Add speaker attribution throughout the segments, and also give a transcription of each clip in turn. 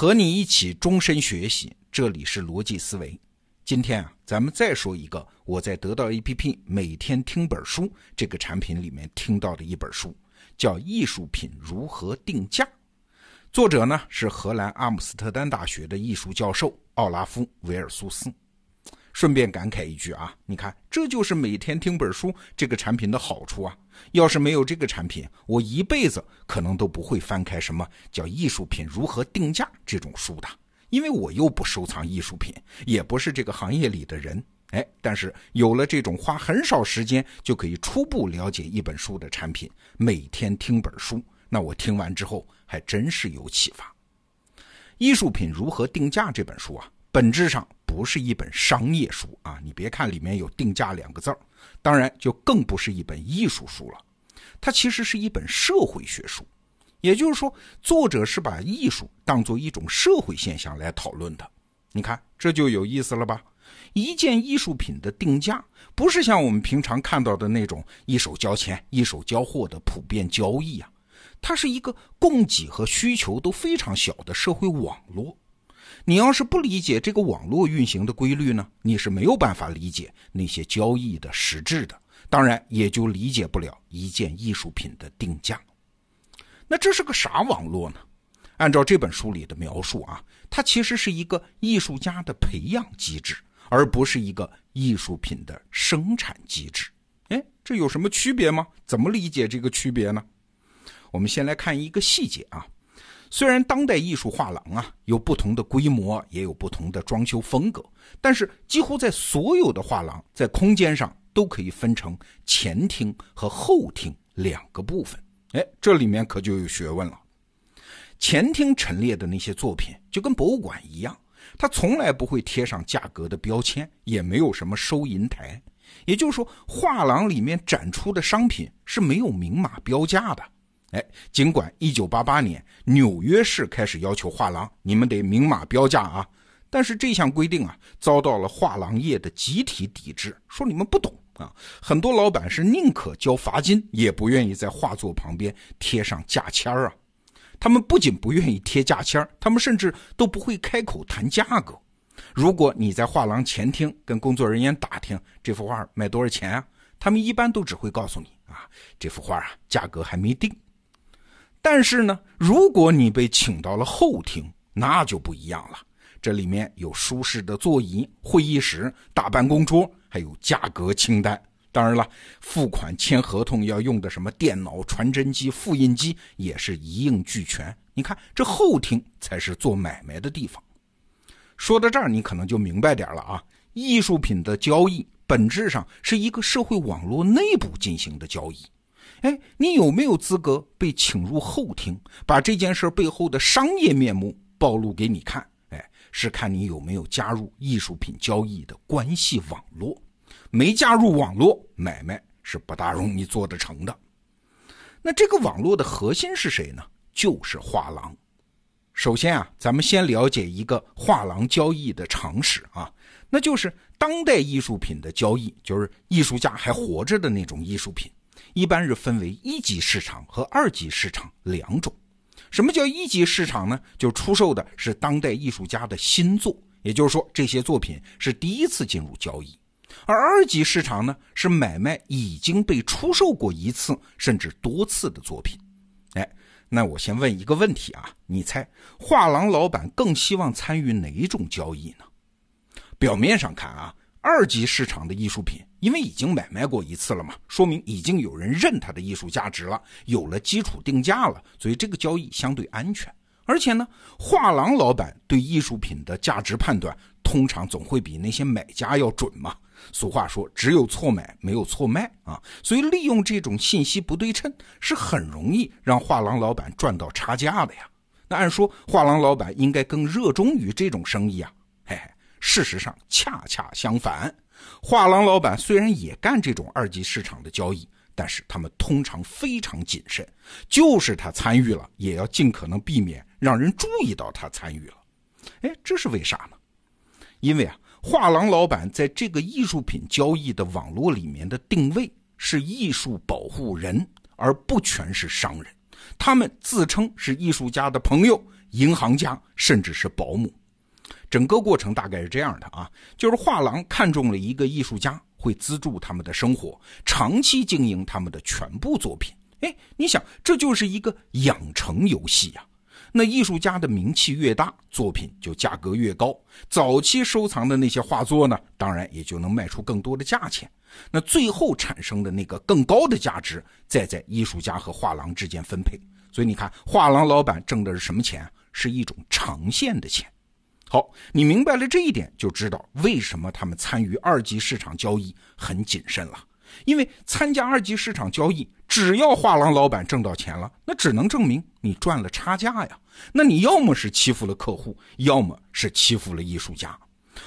Speaker 1: 和你一起终身学习，这里是逻辑思维。今天啊，咱们再说一个我在得到 APP 每天听本书这个产品里面听到的一本书，叫《艺术品如何定价》。作者呢是荷兰阿姆斯特丹大学的艺术教授奥拉夫·维尔苏斯。顺便感慨一句啊，你看，这就是每天听本书这个产品的好处啊。要是没有这个产品，我一辈子可能都不会翻开什么叫《艺术品如何定价》这种书的，因为我又不收藏艺术品，也不是这个行业里的人。哎，但是有了这种花很少时间就可以初步了解一本书的产品，每天听本书，那我听完之后还真是有启发。《艺术品如何定价》这本书啊，本质上。不是一本商业书啊！你别看里面有“定价”两个字儿，当然就更不是一本艺术书了。它其实是一本社会学书，也就是说，作者是把艺术当做一种社会现象来讨论的。你看，这就有意思了吧？一件艺术品的定价，不是像我们平常看到的那种一手交钱、一手交货的普遍交易啊，它是一个供给和需求都非常小的社会网络。你要是不理解这个网络运行的规律呢，你是没有办法理解那些交易的实质的，当然也就理解不了一件艺术品的定价。那这是个啥网络呢？按照这本书里的描述啊，它其实是一个艺术家的培养机制，而不是一个艺术品的生产机制。哎，这有什么区别吗？怎么理解这个区别呢？我们先来看一个细节啊。虽然当代艺术画廊啊有不同的规模，也有不同的装修风格，但是几乎在所有的画廊，在空间上都可以分成前厅和后厅两个部分。哎，这里面可就有学问了。前厅陈列的那些作品就跟博物馆一样，它从来不会贴上价格的标签，也没有什么收银台。也就是说，画廊里面展出的商品是没有明码标价的。哎，尽管一九八八年纽约市开始要求画廊你们得明码标价啊，但是这项规定啊遭到了画廊业的集体抵制，说你们不懂啊。很多老板是宁可交罚金，也不愿意在画作旁边贴上价签啊。他们不仅不愿意贴价签他们甚至都不会开口谈价格。如果你在画廊前厅跟工作人员打听这幅画卖多少钱啊，他们一般都只会告诉你啊，这幅画啊价格还没定。但是呢，如果你被请到了后厅，那就不一样了。这里面有舒适的座椅、会议室、大办公桌，还有价格清单。当然了，付款、签合同要用的什么电脑、传真机、复印机也是一应俱全。你看，这后厅才是做买卖的地方。说到这儿，你可能就明白点了啊。艺术品的交易本质上是一个社会网络内部进行的交易。哎，你有没有资格被请入后厅，把这件事背后的商业面目暴露给你看？哎，是看你有没有加入艺术品交易的关系网络。没加入网络，买卖是不大容易做得成的。那这个网络的核心是谁呢？就是画廊。首先啊，咱们先了解一个画廊交易的常识啊，那就是当代艺术品的交易，就是艺术家还活着的那种艺术品。一般是分为一级市场和二级市场两种。什么叫一级市场呢？就出售的是当代艺术家的新作，也就是说这些作品是第一次进入交易。而二级市场呢，是买卖已经被出售过一次甚至多次的作品。哎，那我先问一个问题啊，你猜画廊老板更希望参与哪种交易呢？表面上看啊。二级市场的艺术品，因为已经买卖过一次了嘛，说明已经有人认它的艺术价值了，有了基础定价了，所以这个交易相对安全。而且呢，画廊老板对艺术品的价值判断，通常总会比那些买家要准嘛。俗话说，只有错买，没有错卖啊。所以利用这种信息不对称，是很容易让画廊老板赚到差价的呀。那按说，画廊老板应该更热衷于这种生意啊，事实上，恰恰相反，画廊老板虽然也干这种二级市场的交易，但是他们通常非常谨慎，就是他参与了，也要尽可能避免让人注意到他参与了。哎，这是为啥呢？因为啊，画廊老板在这个艺术品交易的网络里面的定位是艺术保护人，而不全是商人。他们自称是艺术家的朋友，银行家，甚至是保姆。整个过程大概是这样的啊，就是画廊看中了一个艺术家，会资助他们的生活，长期经营他们的全部作品。哎，你想，这就是一个养成游戏呀。那艺术家的名气越大，作品就价格越高。早期收藏的那些画作呢，当然也就能卖出更多的价钱。那最后产生的那个更高的价值，再在艺术家和画廊之间分配。所以你看，画廊老板挣的是什么钱？是一种长线的钱。好，你明白了这一点，就知道为什么他们参与二级市场交易很谨慎了。因为参加二级市场交易，只要画廊老板挣到钱了，那只能证明你赚了差价呀。那你要么是欺负了客户，要么是欺负了艺术家。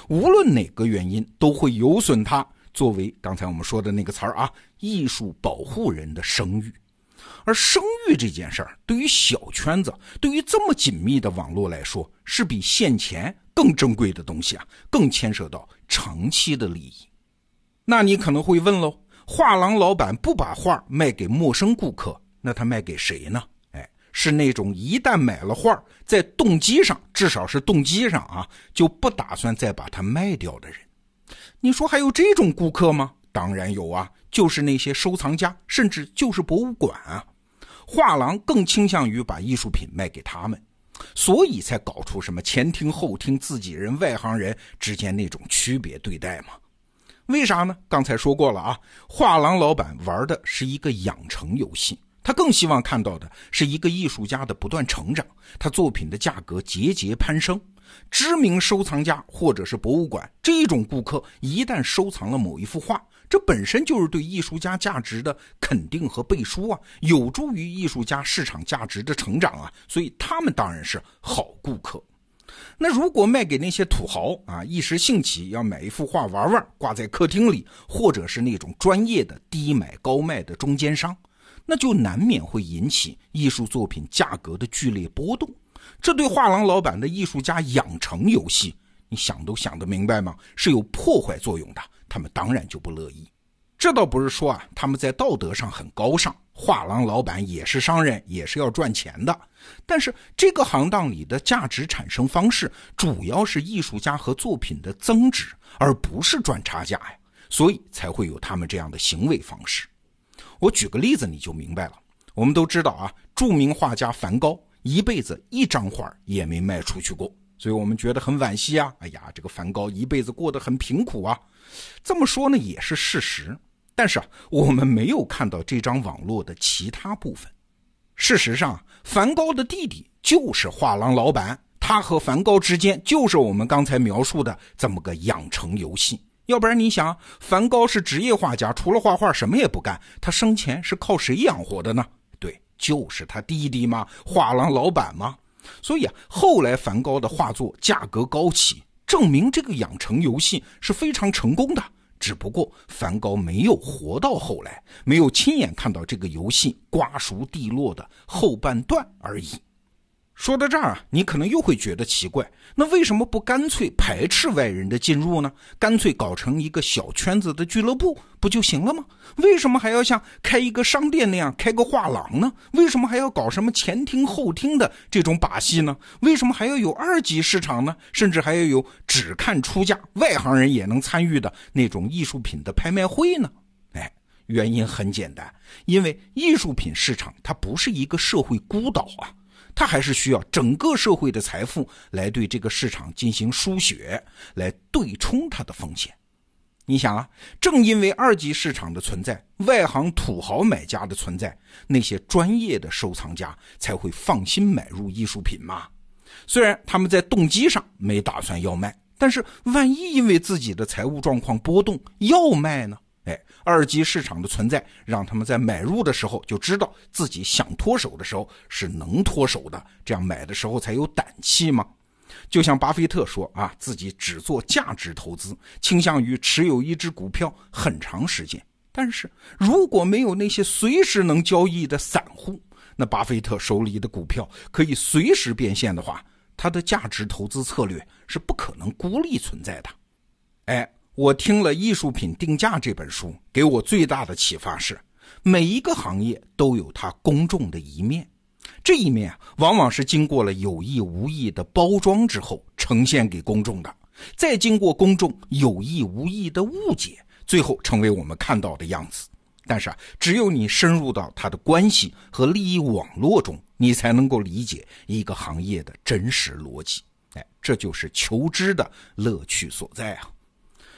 Speaker 1: 无论哪个原因，都会有损他作为刚才我们说的那个词儿啊，艺术保护人的声誉。而生育这件事儿，对于小圈子，对于这么紧密的网络来说，是比现钱更珍贵的东西啊，更牵涉到长期的利益。那你可能会问喽，画廊老板不把画卖给陌生顾客，那他卖给谁呢？哎，是那种一旦买了画，在动机上，至少是动机上啊，就不打算再把它卖掉的人。你说还有这种顾客吗？当然有啊，就是那些收藏家，甚至就是博物馆啊。画廊更倾向于把艺术品卖给他们，所以才搞出什么前厅后厅、自己人、外行人之间那种区别对待嘛？为啥呢？刚才说过了啊，画廊老板玩的是一个养成游戏，他更希望看到的是一个艺术家的不断成长，他作品的价格节节攀升。知名收藏家或者是博物馆这种顾客，一旦收藏了某一幅画。这本身就是对艺术家价值的肯定和背书啊，有助于艺术家市场价值的成长啊，所以他们当然是好顾客。那如果卖给那些土豪啊，一时兴起要买一幅画玩玩，挂在客厅里，或者是那种专业的低买高卖的中间商，那就难免会引起艺术作品价格的剧烈波动。这对画廊老板的艺术家养成游戏，你想都想得明白吗？是有破坏作用的。他们当然就不乐意，这倒不是说啊，他们在道德上很高尚，画廊老板也是商人，也是要赚钱的。但是这个行当里的价值产生方式，主要是艺术家和作品的增值，而不是赚差价呀，所以才会有他们这样的行为方式。我举个例子你就明白了。我们都知道啊，著名画家梵高一辈子一张画也没卖出去过。所以我们觉得很惋惜啊！哎呀，这个梵高一辈子过得很贫苦啊。这么说呢也是事实，但是啊，我们没有看到这张网络的其他部分。事实上，梵高的弟弟就是画廊老板，他和梵高之间就是我们刚才描述的这么个养成游戏。要不然你想，梵高是职业画家，除了画画什么也不干，他生前是靠谁养活的呢？就是他弟弟吗，画廊老板吗。所以啊，后来梵高的画作价格高起，证明这个养成游戏是非常成功的。只不过梵高没有活到后来，没有亲眼看到这个游戏瓜熟蒂落的后半段而已。说到这儿啊，你可能又会觉得奇怪，那为什么不干脆排斥外人的进入呢？干脆搞成一个小圈子的俱乐部不就行了吗？为什么还要像开一个商店那样开个画廊呢？为什么还要搞什么前厅后厅的这种把戏呢？为什么还要有二级市场呢？甚至还要有只看出价、外行人也能参与的那种艺术品的拍卖会呢？哎，原因很简单，因为艺术品市场它不是一个社会孤岛啊。它还是需要整个社会的财富来对这个市场进行输血，来对冲它的风险。你想啊，正因为二级市场的存在，外行土豪买家的存在，那些专业的收藏家才会放心买入艺术品嘛。虽然他们在动机上没打算要卖，但是万一因为自己的财务状况波动要卖呢？哎，二级市场的存在，让他们在买入的时候就知道自己想脱手的时候是能脱手的，这样买的时候才有胆气吗？就像巴菲特说啊，自己只做价值投资，倾向于持有一只股票很长时间。但是如果没有那些随时能交易的散户，那巴菲特手里的股票可以随时变现的话，他的价值投资策略是不可能孤立存在的。哎。我听了《艺术品定价》这本书，给我最大的启发是，每一个行业都有它公众的一面。这一面啊，往往是经过了有意无意的包装之后呈现给公众的，再经过公众有意无意的误解，最后成为我们看到的样子。但是啊，只有你深入到它的关系和利益网络中，你才能够理解一个行业的真实逻辑。哎，这就是求知的乐趣所在啊！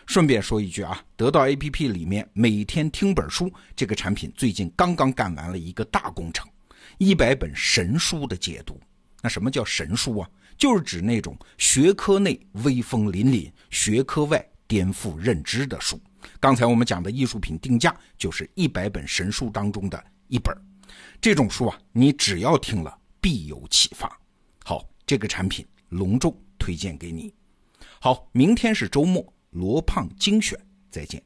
Speaker 1: 顺便说一句啊，得到 APP 里面每天听本书这个产品最近刚刚干完了一个大工程，一百本神书的解读。那什么叫神书啊？就是指那种学科内威风凛凛，学科外颠覆认知的书。刚才我们讲的艺术品定价就是一百本神书当中的一本，这种书啊，你只要听了必有启发。好，这个产品隆重推荐给你。好，明天是周末，罗胖精选，再见。